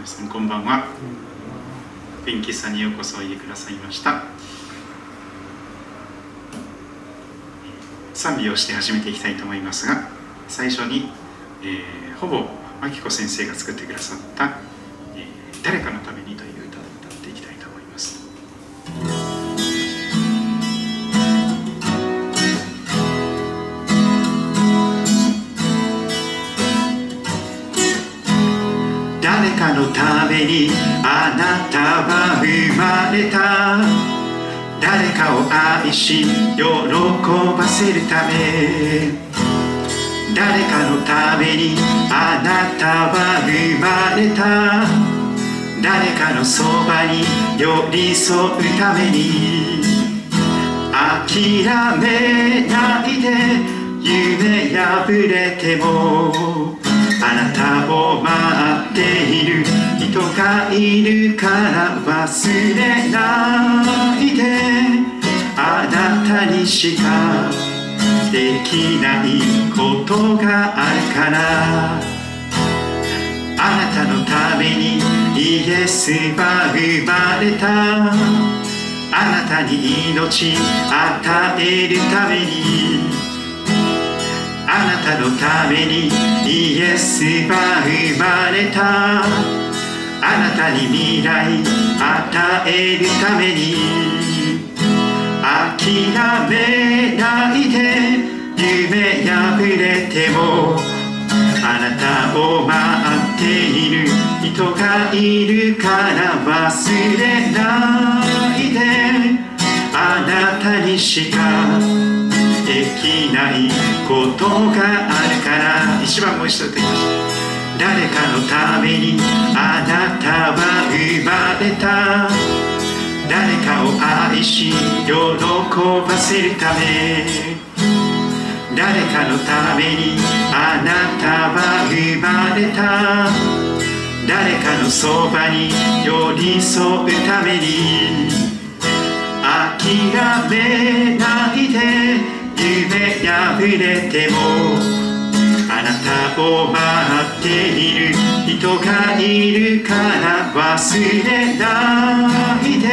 皆さんこんばんは。天気さにようこそおいでくださいました。賛美をして始めていきたいと思いますが最初に、えー、ほぼ真紀子先生が作ってくださった「あなたは生まれた誰かを愛し喜ばせるため誰かのためにあなたは生まれた。誰かのそばに寄り添うために。諦めないで夢破れてもあなたを待っている。人がいるから忘れないであなたにしかできないことがあるから。あなたのためにイエスは生まれた。あなたに命与えるために。あなたのためにイエスは生まれた。あなたに未来与えるために諦めないで夢破れてもあなたを待っている。人がいるから忘れないであなたにしかできないことがあるから。一番もう一度言ってきまし誰かのためにあなたは生まれた。誰かを愛し喜ばせるため。誰かのためにあなたは生まれた。誰かのそばに寄り添うために。諦めないで夢破れても。なたを待っている。人がいるから忘れないで。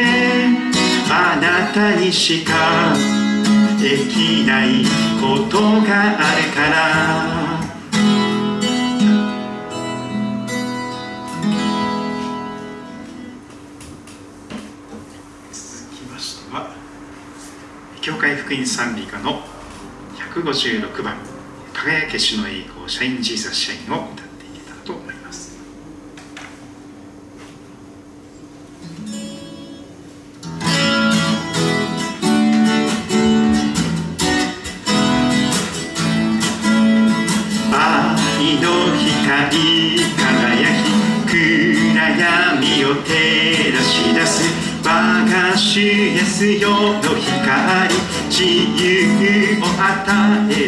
あなたにしかできないことがあるから。続きましては教会福音賛美歌の156番「輝け主の栄光。 Shine Jesus Shine」を歌っていけたらと思います。愛の光輝き暗闇を照らし出す我が主イエスよの光自由を与え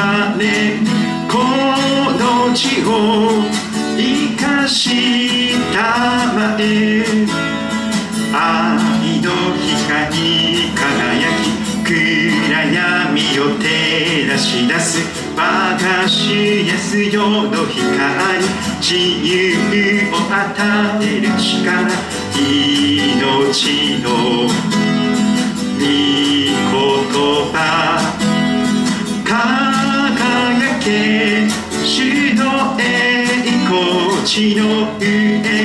ばれこの地を生かしたまえ愛の光輝き暗闇を照らし出す。我が主イエスよの光自由を与える力命の御言葉光地の上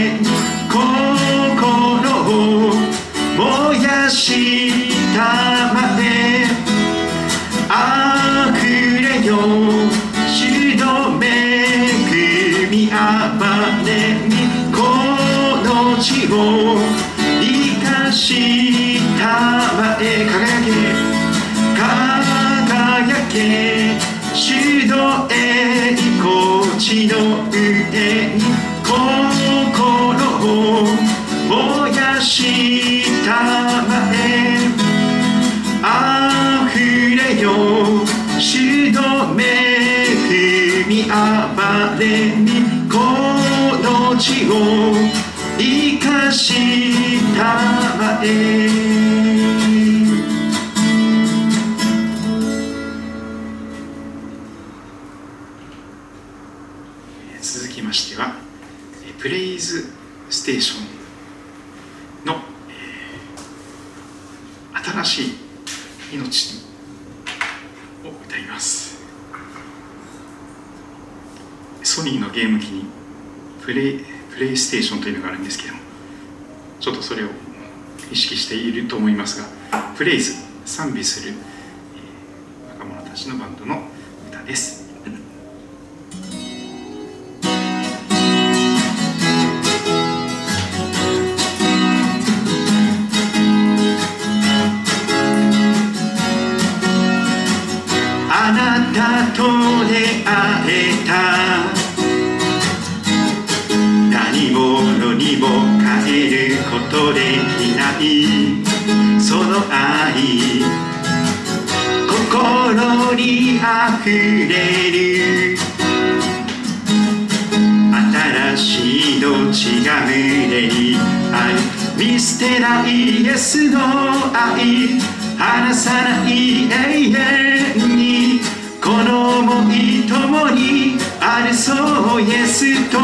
までにこの地を生かしたまえ。続きましてはプレイズステーションの、えー、新しい命を歌いますソニーのゲーム機にプレイプレイステーションというのがあるんですけどもちょっとそれを意識していると思いますがプレイズ賛美する、えー、若者たちのバンドの歌です。あなたと出会えにあふれる新しい命が胸にある見捨てないイエスの愛離さない永遠にこの想い共にあるそうイエスと。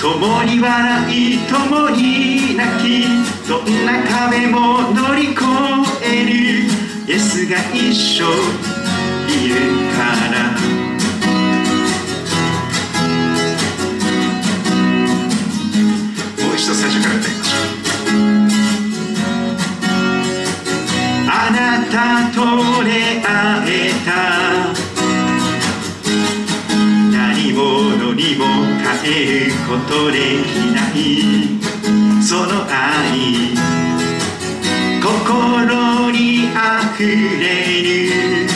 共に笑い共に泣きどんな壁も乗り越える。イエスが一緒いるから。もう一度最初からあなたと出会えた。何者にも変えることできない。その愛。心にあふれる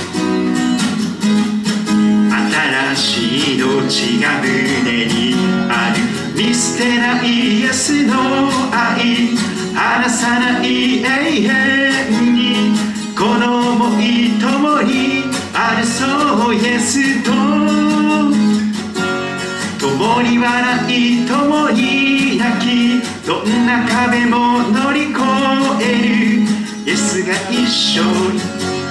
新しい命が胸にある見捨てないイエスの愛離さない永遠にこの想い共にあるそうイエスと共に笑い共に泣きどんな壁も乗り越えスが一緒に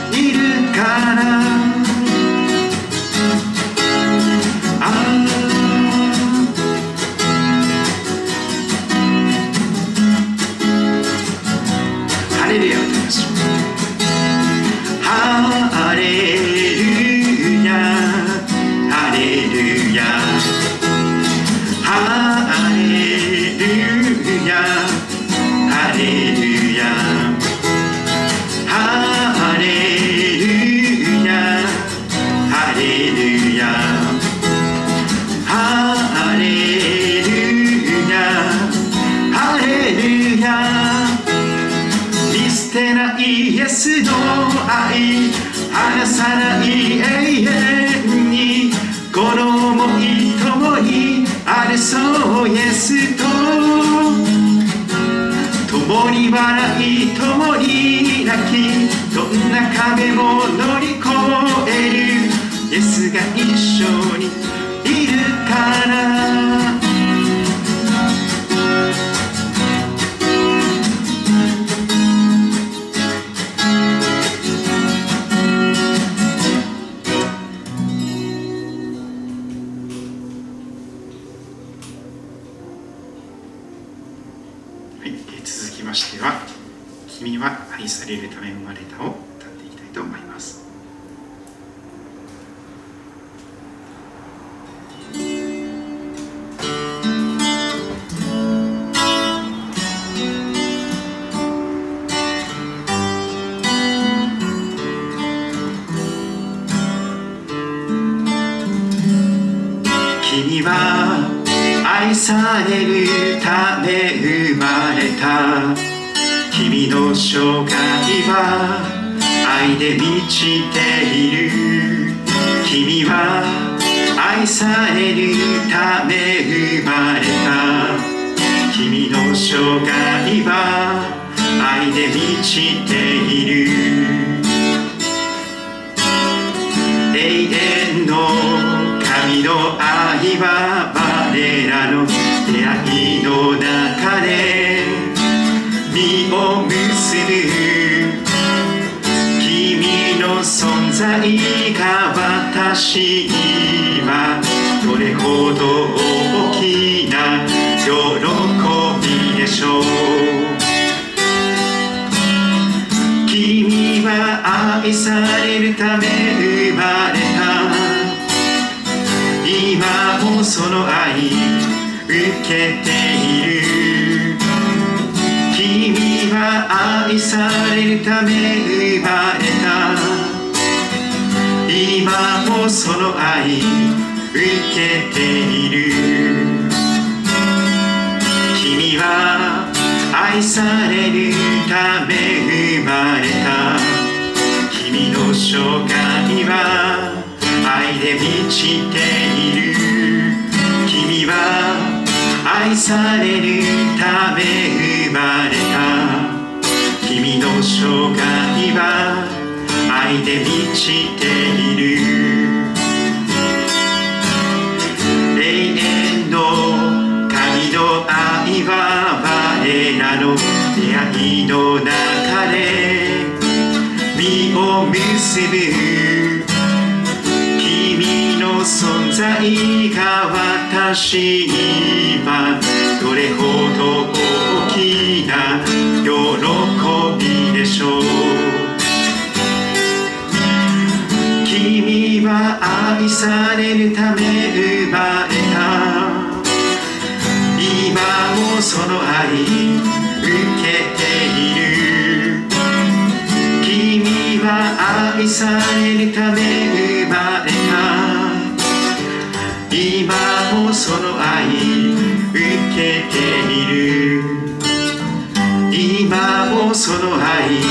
愛されるため生まれた」を歌っていきたいと思います。君は愛されるため生まれた。生涯は愛で満ちている君は愛されるため生まれた君の生涯は愛で満ちている永遠の神の愛は我らの出会いの中で実を結存在が私にはどれほど大きな喜びでしょう君は愛されるため生まれた今もその愛受けている君は愛されるため生まれた今もその愛受けている。君は愛されるため生まれた。君の生涯は愛で満ちている。君は愛されるため生まれた。君の生涯は愛で満ちている。永遠の神の愛は我らの出会いの中で実を結ぶ。君の存在が私にはどれほど大きな喜びでしょう。は愛されるため生まれた今もその愛受けている君は愛されるため生まれた今もその愛受けている。今もその愛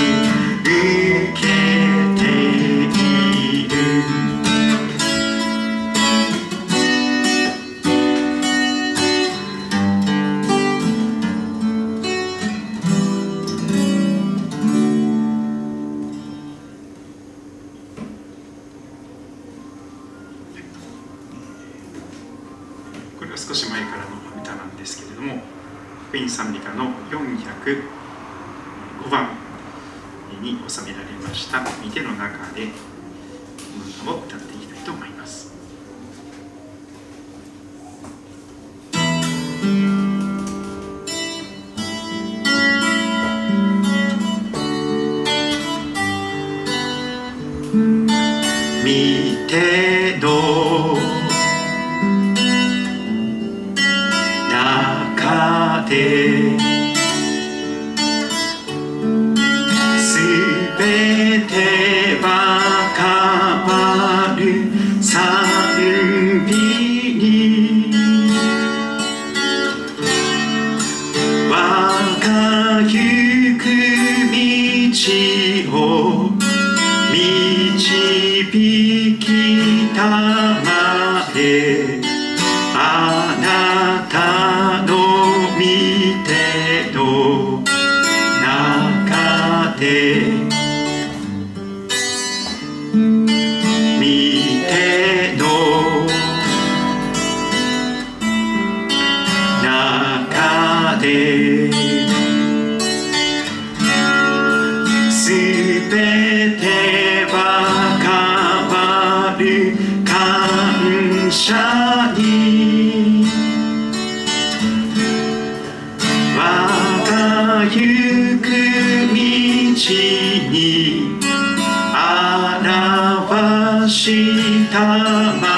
したま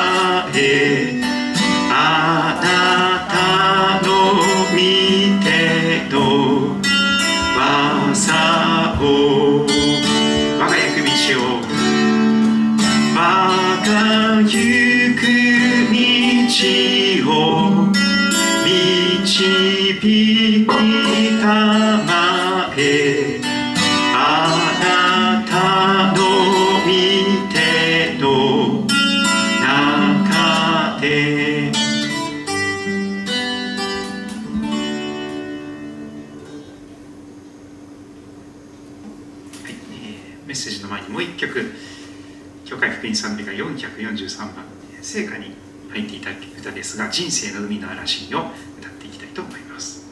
ですが「人生の海の嵐に」を歌っていきたいと思います。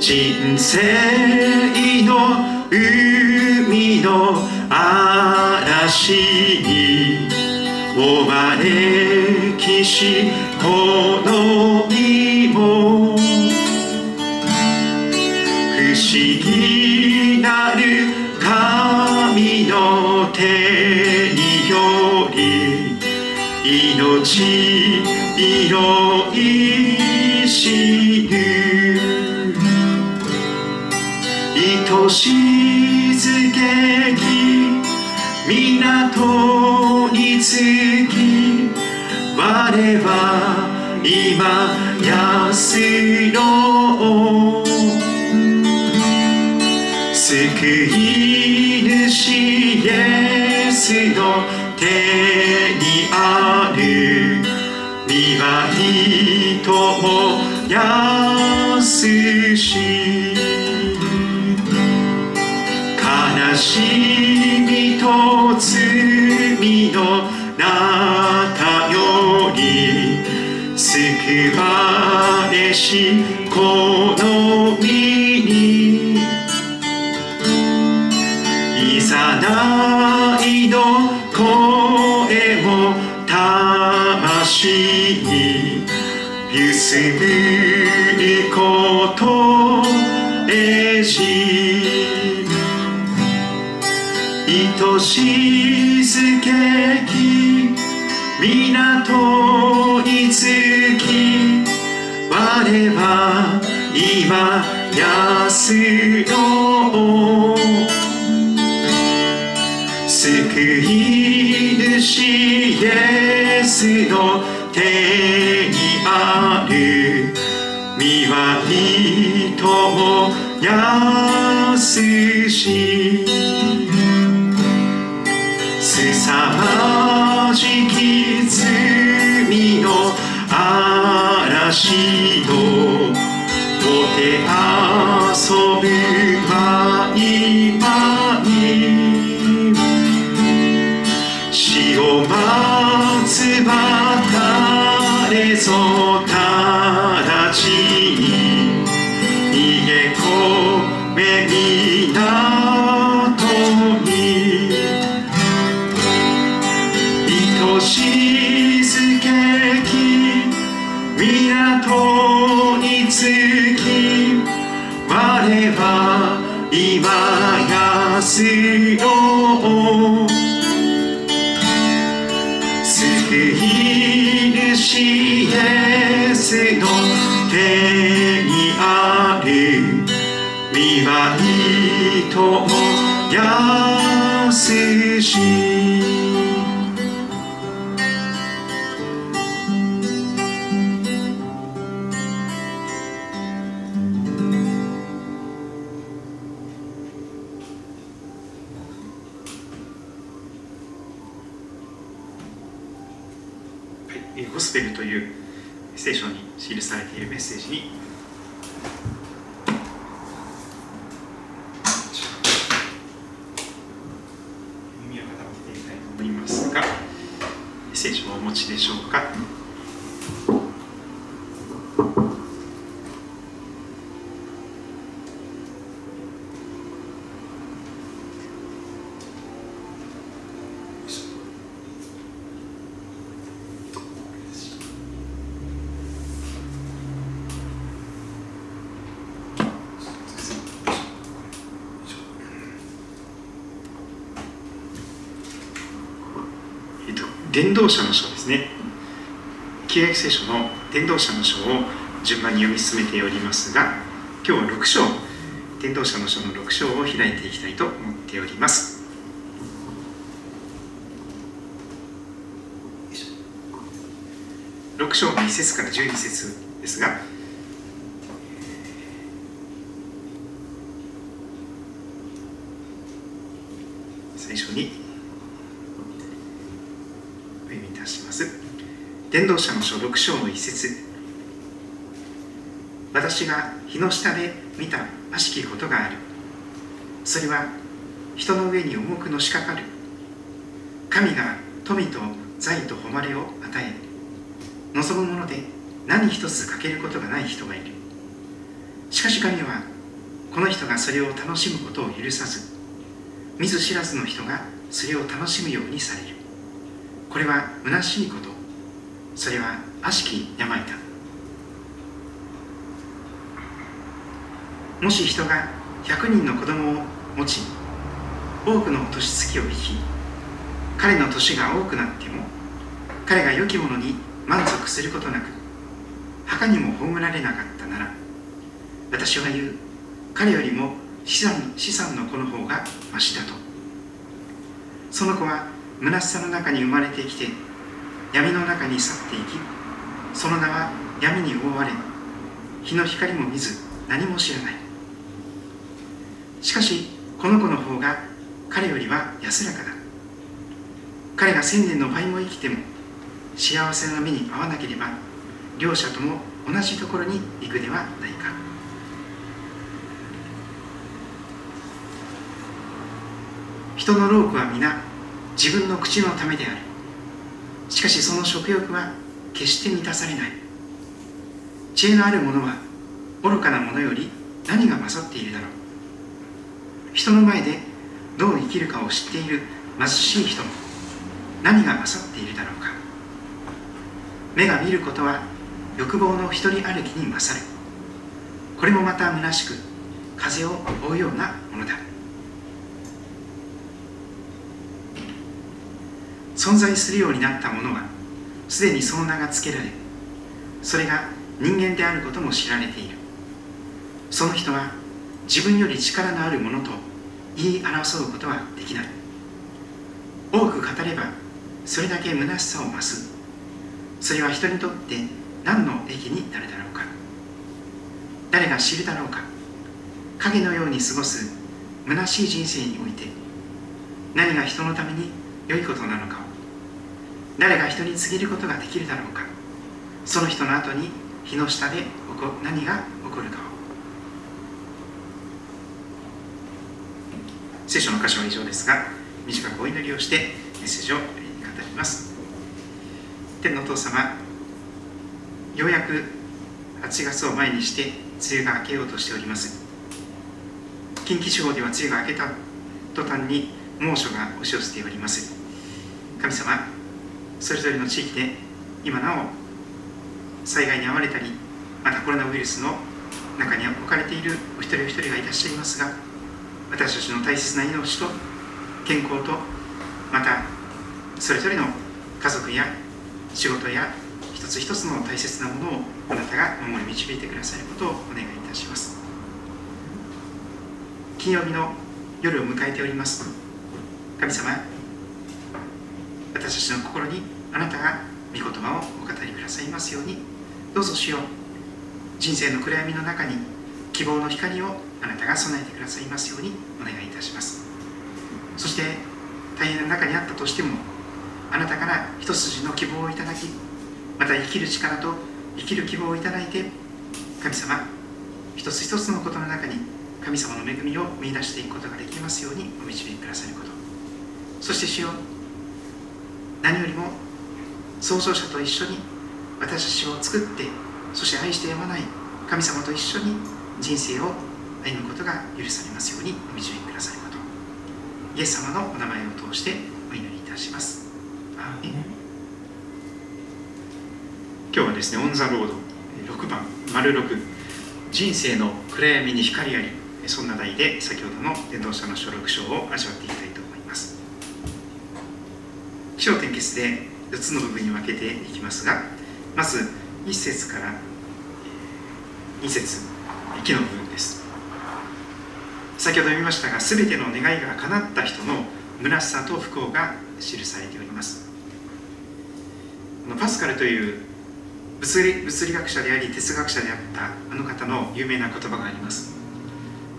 人生の海の嵐に追われしこの身も不思議なる神の手により命色いしぬ。愛しずけき港れば今安いのとしずけき港につき我は今安の安の救い主イエスの手にあり見舞いとも優しいえっと、伝道者の書ですね。旧約聖書の伝道者の書を順番に読み進めておりますが今日は6章伝道者の書の6章を開いていきたいと思っております。6章の1節から12節ですが最初にたします伝道者の書6章の一節。私が日の下で見た悪しきことがある。それは人の上に重くのしかかる。神が富と財と誉れを与え望むもので何一つ欠けることがない人がいる。しかし神はこの人がそれを楽しむことを許さず見ず知らずの人がそれを楽しむようにされる。これは虚しいこと。それは悪しき病だ。もし人が100人の子供を持ち多くの年月を生き彼の年が多くなっても彼が良きものに満足することなく墓にも葬られなかったなら私は言う彼よりも資産資産の子の方がましだと。その子は虚しさの中に生まれてきて闇の中に去っていきその名は闇に覆われ日の光も見ず何も知らない。しかしこの子の方が彼よりは安らかだ。彼が千年の倍も生きても幸せな目に遭わなければ両者とも同じところに行くではないか。人の労苦は皆自分の口のためである。しかしその食欲は決して満たされない。知恵のある者は愚かな者より何が勝っているだろう。人の前でどう生きるかを知っている貧しい人も何が勝っているだろうか。目が見ることは欲望の一人歩きに勝る。これもまた虚しく風を追うようなものだ。存在するようになったものはすでにその名が付けられそれが人間であることも知られている。その人は自分より力のあるものと言い争うことはできない。多く語ればそれだけ虚しさを増す。それは人にとって何の益になるだろうか。誰が知るだろうか。影のように過ごす虚しい人生において何が人のために良いことなのかを誰が人に告げることができるだろうか。その人の後に日の下で何が起こるかを。聖書の箇所は以上ですが短くお祈りをしてメッセージを語ります。天のお父様ようやく8月を前にして梅雨が明けようとしております。近畿地方では梅雨が明けた途端に猛暑が押し寄せております。神様それぞれの地域で今なお災害に遭われたりまたコロナウイルスの中に置かれているお一人お一人がいらっしゃいますが私たちの大切な命と健康とまたそれぞれの家族や仕事や一つ一つの大切なものをあなたが守り導いてくださることをお願いいたします。金曜日の夜を迎えております。神様私たちの心にあなたが御言葉をお語りくださいますようにどうぞしよう。人生の暗闇の中に希望の光をあなたが備えてくださいますようにお願いいたします。そして大変な中にあったとしてもあなたから一筋の希望をいただきまた生きる力と生きる希望をいただいて神様一つ一つのことの中に神様の恵みを見出していくことができますようにお導きくださること。そして主よ何よりも創造者と一緒に私たちを作ってそして愛してやまない神様と一緒に人生を歩むことが許されますようにお導きくださること。イエス様のお名前を通してお祈りいたします。今日はですね On the Road 6番丸6人生の暗闇に光ありそんな題で先ほどの伝道者の書録章を味わっていきたいと思います気象点結で4つの部分に分けていきますがまず1節から2節木の部分です。先ほど読みましたが全ての願いが叶った人の虚しさと不幸が記されております。パスカルという物理物理学者であり哲学者であったあの方の有名な言葉があります。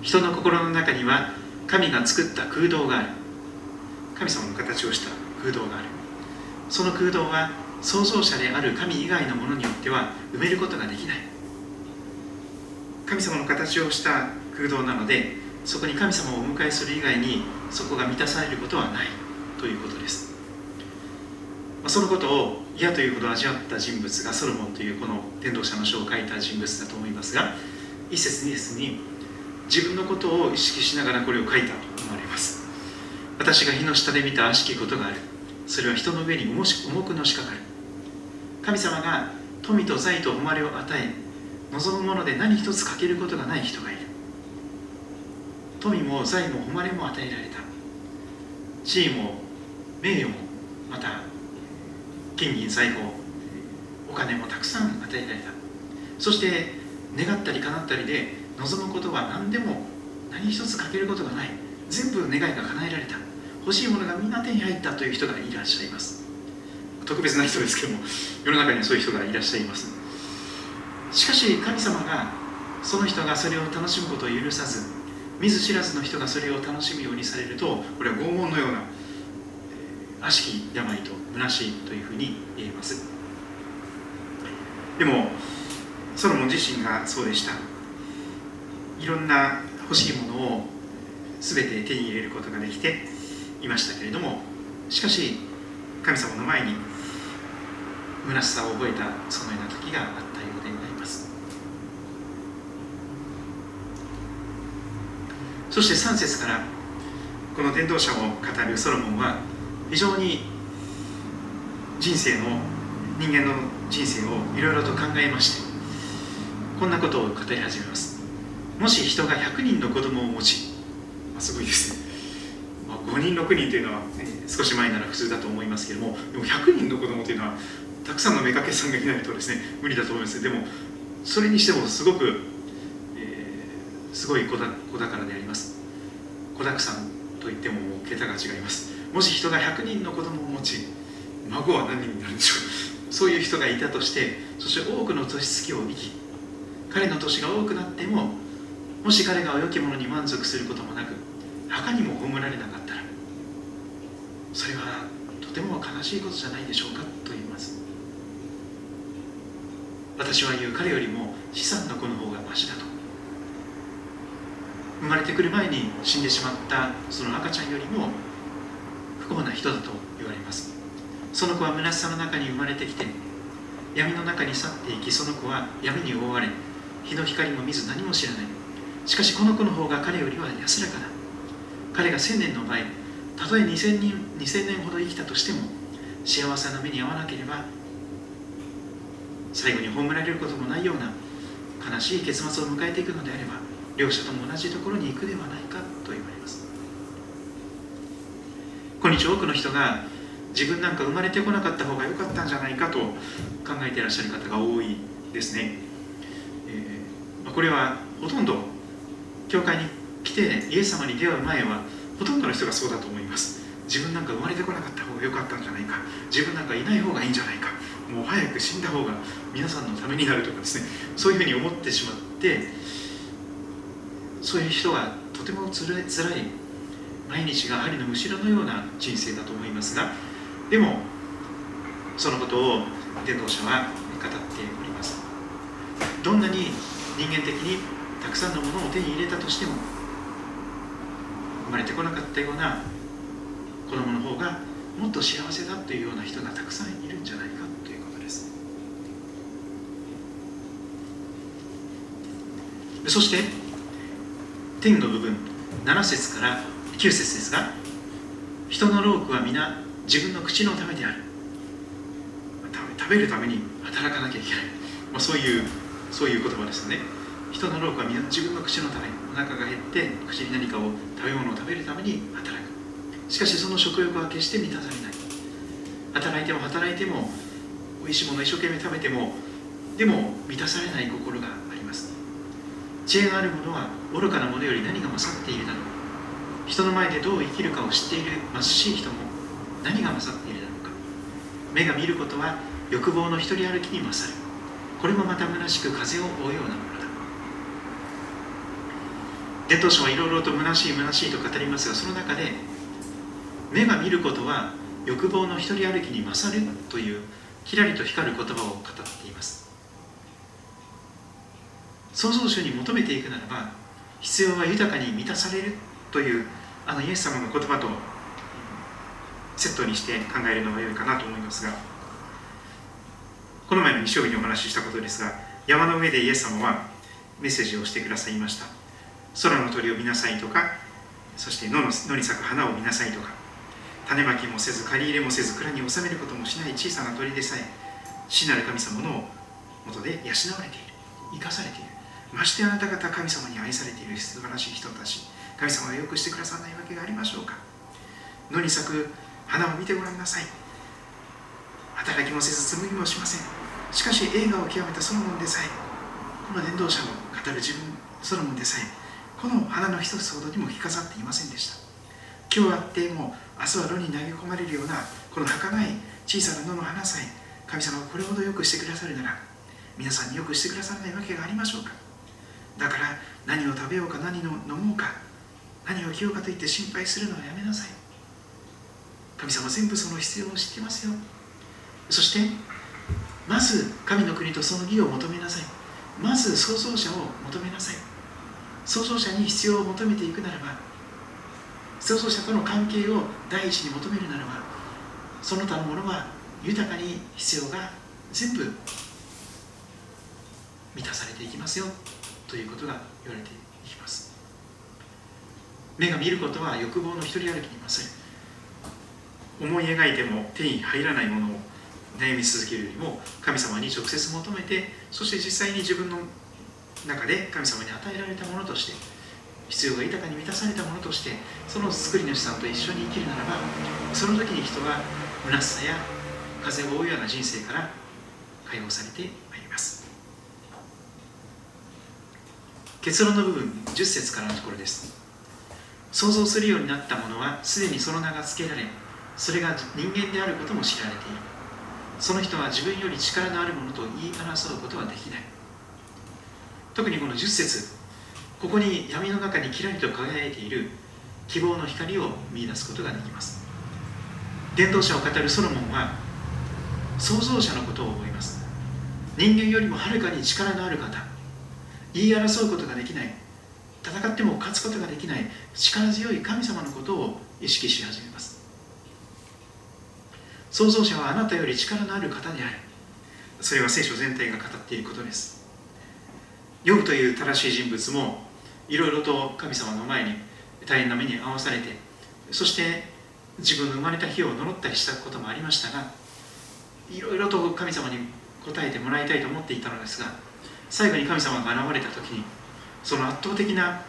人の心の中には神が作った空洞がある。神様の形をした空洞がある。その空洞は創造者である神以外のものによっては埋めることができない。神様の形をした空洞なのでそこに神様をお迎えする以外にそこが満たされることはないということです。そのことを嫌というほど味わった人物がソロモンというこの天道者の書を書いた人物だと思いますが一節二節に自分のことを意識しながらこれを書いたと思われます。私が火の下で見た悪しきことがある。それは人の上に重くのしかかる。神様が富と財と誉れを与え望むもので何一つ欠けることがない人がいる。富も財も誉れも与えられた。地位も名誉もまた金銀財宝お金もたくさん与えられた。そして願ったり叶ったりで望むことは何でも何一つ欠けることがない。全部願いが叶えられた。欲しいものがみんな手に入ったという人がいらっしゃいます。特別な人ですけども世の中にはそういう人がいらっしゃいます。しかし神様がその人がそれを楽しむことを許さず見ず知らずの人がそれを楽しむようにされるとこれは拷問のような悪しき病と虚しいというふうに言えます。でもソロモン自身がそうでした。いろんな欲しいものを全て手に入れることができていましたけれどもしかし神様の前に虚しさを覚えたそのような時があったようであります。そして3節からこの伝道者を語るソロモンは非常に人生の人間の人生をいろいろと考えましてこんなことを語り始めます。もし人が100人の子供を持ち、まあ、すごいですね、5人6人というのは、ね、少し前なら普通だと思いますけれどもでも100人の子供というのはたくさんの妾さんがいないとですね無理だと思いますでもそれにしてもすごく、えー、すごい子だ子宝であります。子だくさんといっても桁が違います。もし人が100人の子供を持ち孫は何人になるんでしょう。そういう人がいたとしてそして多くの年月を生き彼の年が多くなってももし彼が良きものに満足することもなく墓にも葬られなかったらそれはとても悲しいことじゃないでしょうかと言います。私は言う彼よりも資産の子の方がましだと。生まれてくる前に死んでしまったその赤ちゃんよりも不幸な人だと言われます。その子は虚しさの中に生まれてきて闇の中に去っていきその子は闇に覆われ日の光も見ず何も知らない。しかしこの子の方が彼よりは安らかだ。彼が千年の場合たとえ2000人2000年ほど生きたとしても幸せな目に遭わなければ最後に葬られることもないような悲しい結末を迎えていくのであれば両者とも同じところに行くではないかと言われます。今日多くの人が自分なんか生まれてこなかった方が良かったんじゃないかと考えていらっしゃる方が多いですね、えー、これはほとんど教会に来てイエス様に出会う前はほとんどの人がそうだと思います。自分なんか生まれてこなかった方が良かったんじゃないか。自分なんかいない方がいいんじゃないか。もう早く死んだ方が皆さんのためになるとかですね。そういうふうに思ってしまってそういう人がとてもつらいつらい毎日が針のむしろのような人生だと思いますがでもそのことを伝道者は語っております。どんなに人間的にたくさんのものを手に入れたとしてもまれてこなかったような子供の方がもっと幸せだというような人がたくさんいるんじゃないかということです。そして天の部分7節から9節ですが人の労苦は皆自分の口のためである。食べるために働かなきゃいけない、まあ、そういうそういう言葉ですよね。人の労苦は自分の口のためお腹が減って口に何かを食べ物を食べるために働く。しかしその食欲は決して満たされない。働いても働いても美味しいものを一生懸命食べてもでも満たされない心があります。知恵がある者は愚かな者より何が勝っているだろう。人の前でどう生きるかを知っている貧しい人も何が勝っているだろうか。目が見ることは欲望の一人歩きに勝る。これもまた虚しく風を追うようなもの。伝道者はいろいろと虚しい虚しいと語りますがその中で目が見ることは欲望の一人歩きに勝るというきらりと光る言葉を語っています。創造主に求めていくならば必要は豊かに満たされるというあのイエス様の言葉とセットにして考えるのが良いかなと思いますがこの前の日曜日にお話ししたことですが山の上でイエス様はメッセージをしてくださいました。空の鳥を見なさいとかそして野の野に咲く花を見なさいとか種まきもせず借り入れもせず蔵に収めることもしない小さな鳥でさえ死なる神様のもとで養われている。生かされている。ましてあなた方神様に愛されている。素晴らしい人たち。神様がよくしてくださらないわけがありましょうか。野に咲く花を見てごらんなさい。働きもせず紡ぎもしません。しかし映画を極めたソロモンでさえこの伝道者の語る自分ソロモンでさえこの花の一つほどにも着飾っていませんでした。今日あっても明日は炉に投げ込まれるようなこの儚い小さな野の花さえ神様がこれほどよくしてくださるなら皆さんによくしてくださらないわけがありましょうか。だから何を食べようか何を飲もうか何を着ようかと言って心配するのはやめなさい。神様全部その必要を知ってますよ。そしてまず神の国とその義を求めなさい。まず創造者を求めなさい。創造者に必要を求めていくならば創造者との関係を第一に求めるならばその他のものは豊かに必要が全部満たされていきますよということが言われていきます。目が見ることは欲望の一人歩きに勝る思い描いても手に入らないものを悩み続けるよりも神様に直接求めてそして実際に自分の中で神様に与えられたものとして必要が豊かに満たされたものとしてその作り主さんと一緒に生きるならばその時に人は虚しさや風を追うような人生から解放されてまいります。結論の部分10節からのところです。想像するようになったものはすでにその名が付けられそれが人間であることも知られている。その人は自分より力のあるものと言い争うことはできない。特にこの10節ここに闇の中にキラリと輝いている希望の光を見いだすことができます。伝道者を語るソロモンは創造者のことを覚えます。人間よりもはるかに力のある方。言い争うことができない。戦っても勝つことができない。力強い神様のことを意識し始めます。創造者はあなたより力のある方である。それは聖書全体が語っていることです。ヨブという正しい人物もいろいろと神様の前に大変な目に遭わされてそして自分の生まれた日を呪ったりしたこともありましたがいろいろと神様に答えてもらいたいと思っていたのですが最後に神様が現れた時にその圧倒的な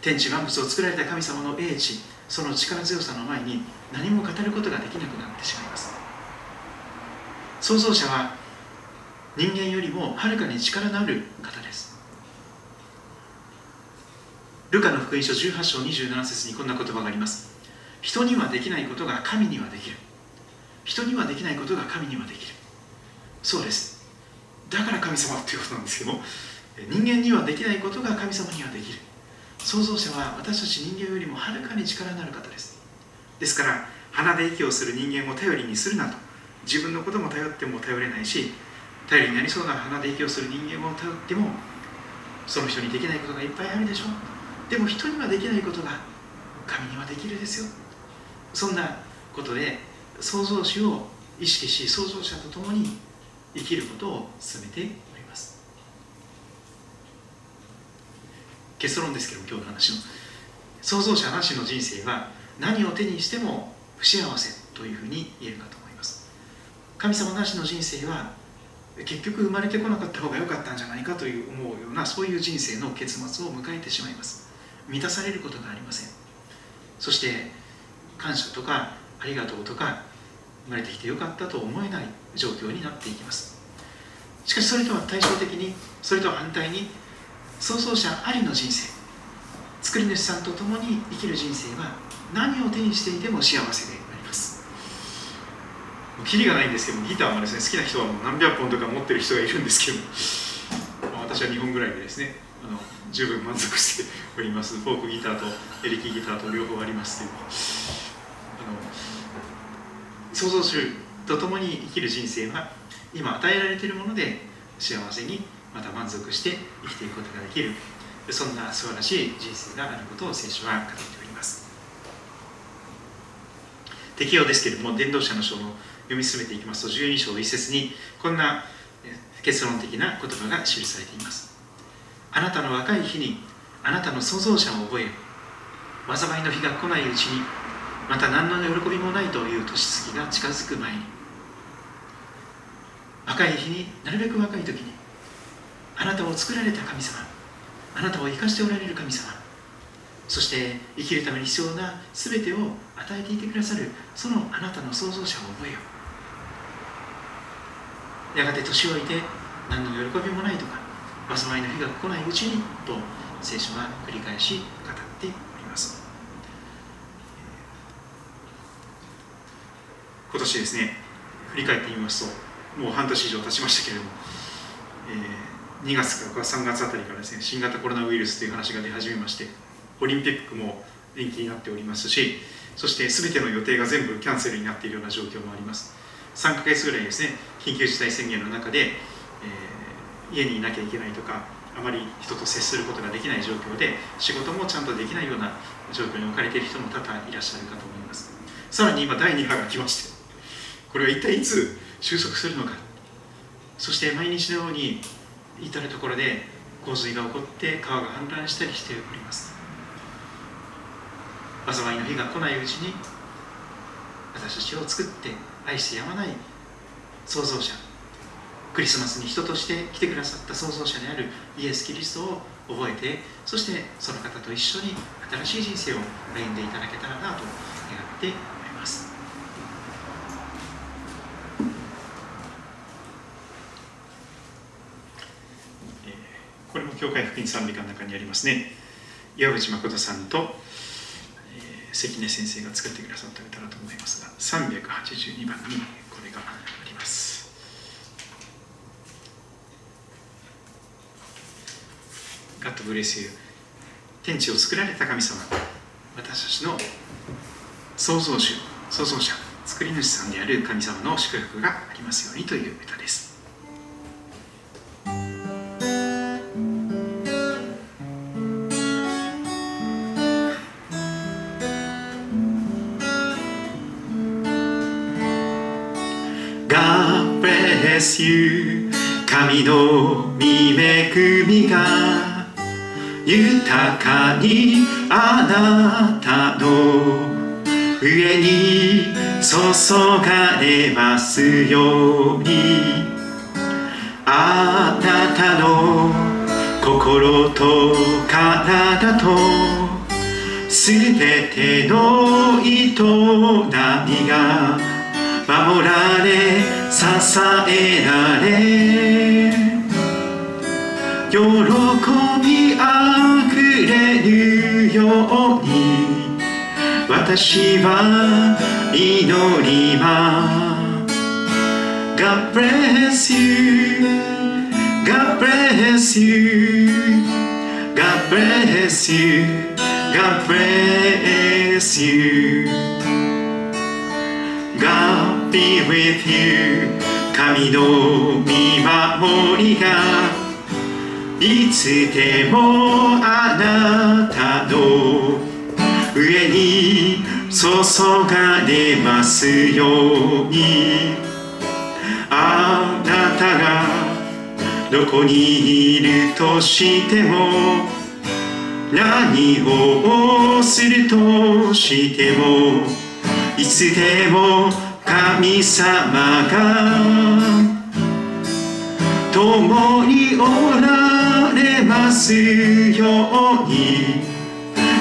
天地万物を作られた神様の英知その力強さの前に何も語ることができなくなってしまいます。創造者は人間よりもはるかに力のある方です。ルカの福音書18章27節にこんな言葉があります。人にはできないことが神にはできる。人にはできないことが神にはできる。そうです。だから神様ということなんですけども人間にはできないことが神様にはできる。創造者は私たち人間よりもはるかに力のある方です。ですから鼻で息をする人間を頼りにするなと自分のことも頼っても頼れないし頼りになりそうな鼻で息をする人間を頼ってもその人にできないことがいっぱいあるでしょう。でも人にはできないことが神にはできるですよ。そんなことで創造主を意識し創造者と共に生きることを進めております。結論ですけど今日の話の創造者なしの人生は何を手にしても不幸せというふうに言えるかと思います。神様なしの人生は結局生まれてこなかった方が良かったんじゃないかという思うようなそういう人生の結末を迎えてしまいます。満たされることがありません。そして感謝とかありがとうとか生まれてきてよかったと思えない状況になっていきます。しかしそれとは対照的にそれとは反対に創造者ありの人生作り主さんと共に生きる人生は何を手にしていても幸せでキリがないんですけどギターもですね好きな人はもう何百本とか持ってる人がいるんですけど、まあ、私は2本ぐらいでですねあの十分満足しております。フォークギターとエレキギターと両方ありますけどあの想像するとともに生きる人生は今与えられているもので幸せにまた満足して生きていくことができる。そんな素晴らしい人生があることを聖書は語っております。適用ですけれども伝道者の書の読み進めていきますと12章1節にこんな結論的な言葉が記されています。あなたの若い日にあなたの創造者を覚え災いの日が来ないうちにまた何の喜びもないという年月が近づく前に。若い日になるべく若い時にあなたを作られた神様あなたを生かしておられる神様そして生きるために必要な全てを与えていてくださるそのあなたの創造者を覚えよ。うやがて年老いて何の喜びもないとか災いの日が来ないうちにと聖書は繰り返し語っております。今年ですね振り返ってみますともう半年以上経ちましたけれども、えー、2月から3月あたりからですね新型コロナウイルスという話が出始めましてオリンピックも延期になっておりますしそして全ての予定が全部キャンセルになっているような状況もあります。3ヶ月ぐらいですね緊急事態宣言の中で、えー、家にいなきゃいけないとかあまり人と接することができない状況で仕事もちゃんとできないような状況に置かれている人も多々いらっしゃるかと思います。さらに今第2波が来ましてこれは一体いつ収束するのか。そして毎日のように至る所で洪水が起こって川が氾濫したりしております。災いの日が来ないうちに私たちを作って愛してやまない創造者。クリスマスに人として来てくださった創造者であるイエス・キリストを覚えてそしてその方と一緒に新しい人生を歩んでいただけたらなと願って思います。これも教会福音賛美歌の中にありますね。岩渕誠さんと、関根先生が作ってくださった歌だと思いますが382番にこれがあります。God bless you 天地を作られた神様。私たちの創造主創造者作り主さんである神様の祝福がありますようにという歌です。神の御恵みが豊かにあなたの上に注がれますように。あなたの心と体とすべての営みが守られ支えられ喜びあふれるように私は祈ります God bless you God bless you God bless you God bless you God be with you 神の見守りがいつでもあなたの。上に注がれますように。あなたがどこにいるとしても。何をするとしても。いつでも神様が共におられますように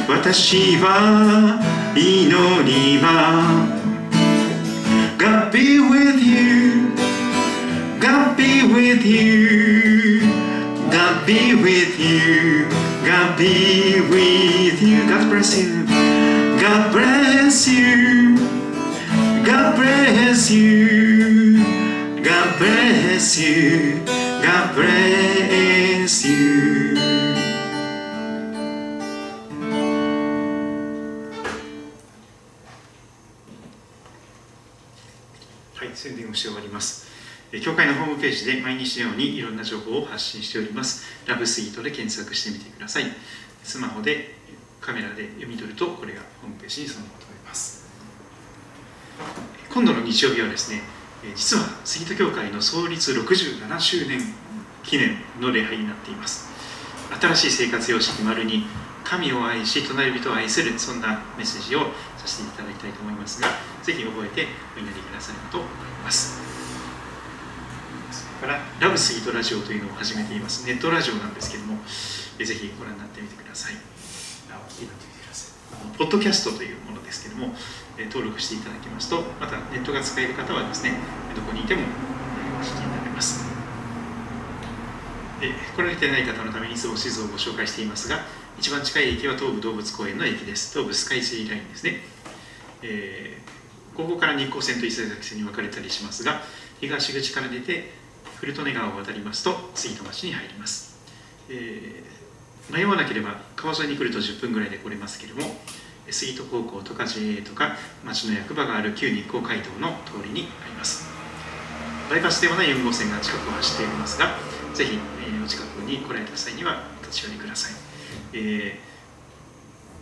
私は祈ります God be with you God be with you God be with you God be with you God bless you God bless you God bless you. God bless you. God bless you. はい宣伝をしております。教会のホームページで毎日のようにいろんな情報を発信しております。ラブスイートで検索してみてください。スマホでカメラで読み取るとこれがホームページにそのまま。今度の日曜日はですね実は杉戸教会の創立67周年記念の礼拝になっています。新しい生活様式丸に神を愛し隣人を愛するそんなメッセージをさせていただきたいと思いますがぜひ覚えてお祈りくださればと思います。それからラブスイートラジオというのを始めています。ネットラジオなんですけどもぜひご覧になってみてください。ポッドキャストというものですけども登録していただきますとまたネットが使える方はですねどこにいてもお聞きになれます。来られてない方のためにいつも地図をご紹介していますが一番近い駅は東武動物公園の駅です。東武スカイツリーラインですね、えー、ここから日光線と伊勢崎線に分かれたりしますが東口から出て古利根川を渡りますと杉戸町に入ります、えー、迷わなければ川沿いに来ると10分ぐらいで来れますけれども杉戸高校とか JA とか町の役場がある旧日光街道の通りにあります。バイパスではない4号線が近くを走っておりますがぜひ、え、お近くに来られた際にはお立ち寄りください、え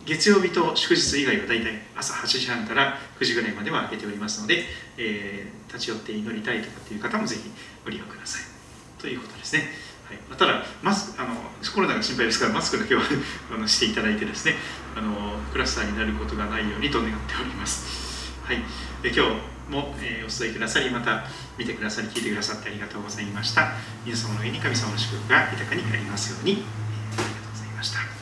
ー、月曜日と祝日以外はだいたい朝8時半から9時ぐらいまでは開けておりますので、えー、立ち寄って祈りたいとかっていう方もぜひご利用ください。ということですね。はい、ただマスクあのコロナが心配ですからマスクだけは あのしていただいてですねあのクラスターになることがないようにと願っております。はい、え今日も、えー、お伝えくださりまた見てくださり聞いてくださってありがとうございました。皆様の上に神様の祝福が豊かにありますようにありがとうございました。